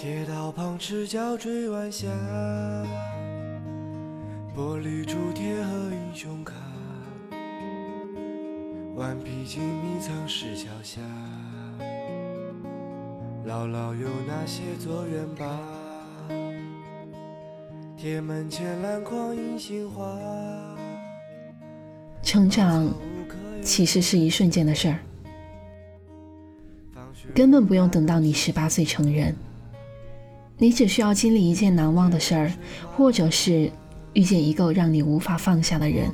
铁道旁赤脚追晚霞，玻璃珠铁和英雄卡，顽皮筋迷藏石桥下，姥姥有那些作园坝，铁门前篮筐银杏花。成长其实是一瞬间的事儿，根本不用等到你十八岁成人。你只需要经历一件难忘的事儿，或者是遇见一个让你无法放下的人。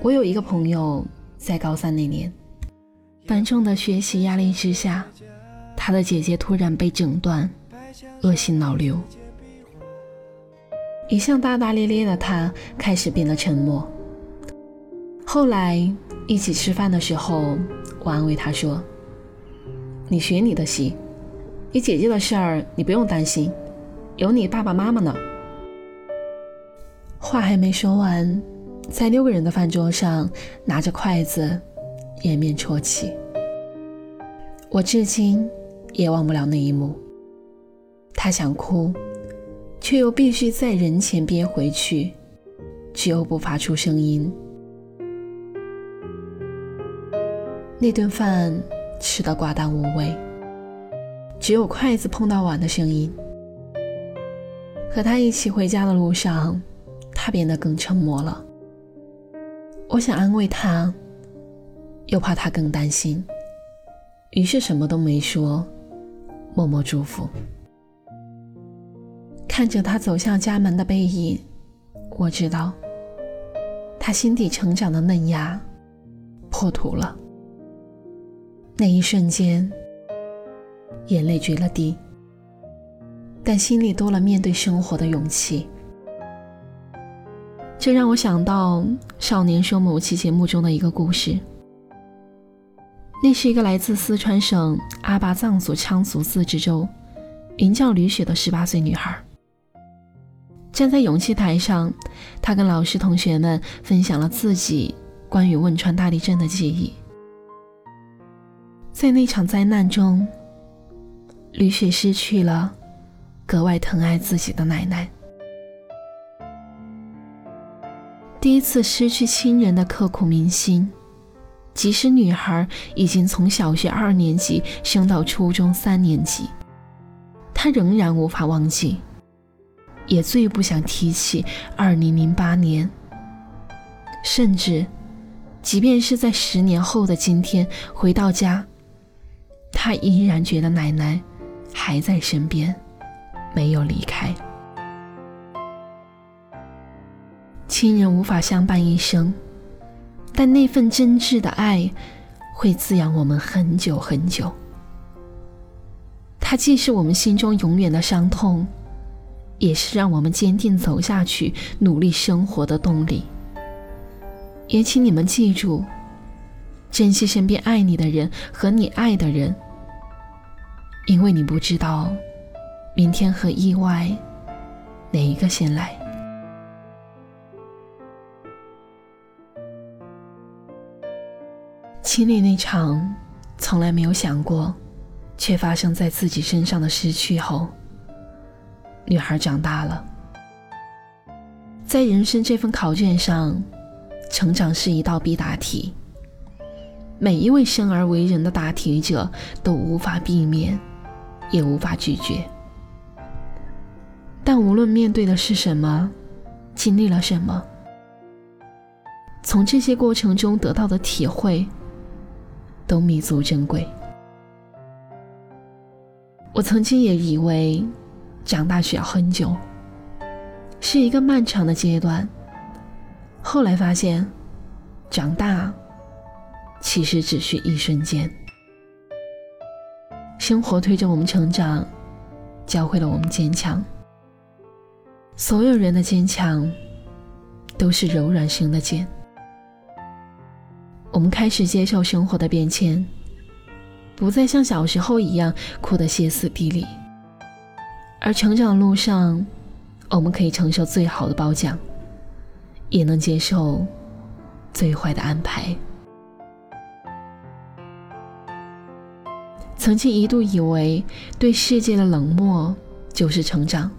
我有一个朋友，在高三那年，繁重的学习压力之下，他的姐姐突然被诊断恶性脑瘤。一向大大咧咧的他开始变得沉默。后来一起吃饭的时候。我安慰他说：“你学你的戏，你姐姐的事儿你不用担心，有你爸爸妈妈呢。”话还没说完，在六个人的饭桌上拿着筷子，掩面啜泣。我至今也忘不了那一幕。他想哭，却又必须在人前憋回去，只有不发出声音。那顿饭吃得寡淡无味，只有筷子碰到碗的声音。和他一起回家的路上，他变得更沉默了。我想安慰他，又怕他更担心，于是什么都没说，默默祝福。看着他走向家门的背影，我知道，他心底成长的嫩芽破土了。那一瞬间，眼泪决了堤，但心里多了面对生活的勇气。这让我想到《少年说》某期节目中的一个故事。那是一个来自四川省阿坝藏族羌族自治州，名叫吕雪的十八岁女孩。站在勇气台上，她跟老师同学们分享了自己关于汶川大地震的记忆。在那场灾难中，吕雪失去了格外疼爱自己的奶奶。第一次失去亲人的刻骨铭心，即使女孩已经从小学二年级升到初中三年级，她仍然无法忘记，也最不想提起二零零八年。甚至，即便是在十年后的今天回到家。他依然觉得奶奶还在身边，没有离开。亲人无法相伴一生，但那份真挚的爱会滋养我们很久很久。它既是我们心中永远的伤痛，也是让我们坚定走下去、努力生活的动力。也请你们记住，珍惜身边爱你的人和你爱的人。因为你不知道，明天和意外哪一个先来。经历那场从来没有想过，却发生在自己身上的失去后，女孩长大了。在人生这份考卷上，成长是一道必答题。每一位生而为人的答题者都无法避免。也无法拒绝，但无论面对的是什么，经历了什么，从这些过程中得到的体会，都弥足珍贵。我曾经也以为，长大需要很久，是一个漫长的阶段。后来发现，长大其实只需一瞬间。生活推着我们成长，教会了我们坚强。所有人的坚强，都是柔软生的茧。我们开始接受生活的变迁，不再像小时候一样哭得歇斯底里。而成长路上，我们可以承受最好的褒奖，也能接受最坏的安排。曾经一度以为对世界的冷漠就是成长，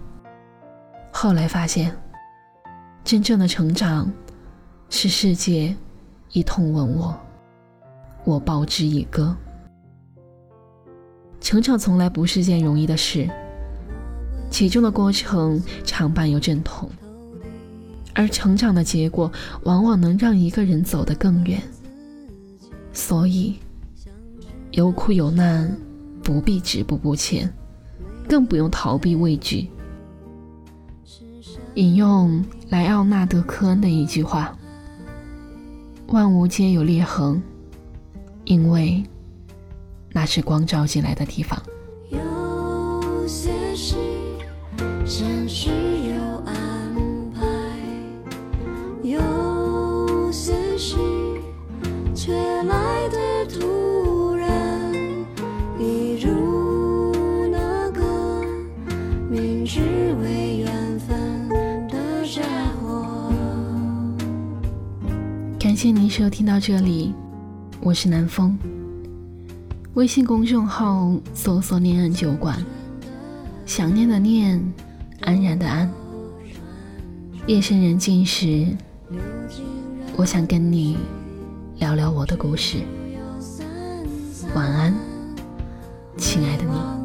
后来发现，真正的成长是世界一痛吻我，我报之以歌。成长从来不是件容易的事，其中的过程常伴有阵痛，而成长的结果往往能让一个人走得更远。所以，有苦有难，不必止步不前，更不用逃避畏惧。引用莱奥纳德·科恩的一句话：“万物皆有裂痕，因为。”那是光照进来的地方。有些事，前世有安排；有感谢您收听到这里，我是南风。微信公众号搜索“念安酒馆”，想念的念，安然的安。夜深人静时，我想跟你聊聊我的故事。晚安，亲爱的你。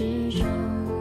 始终。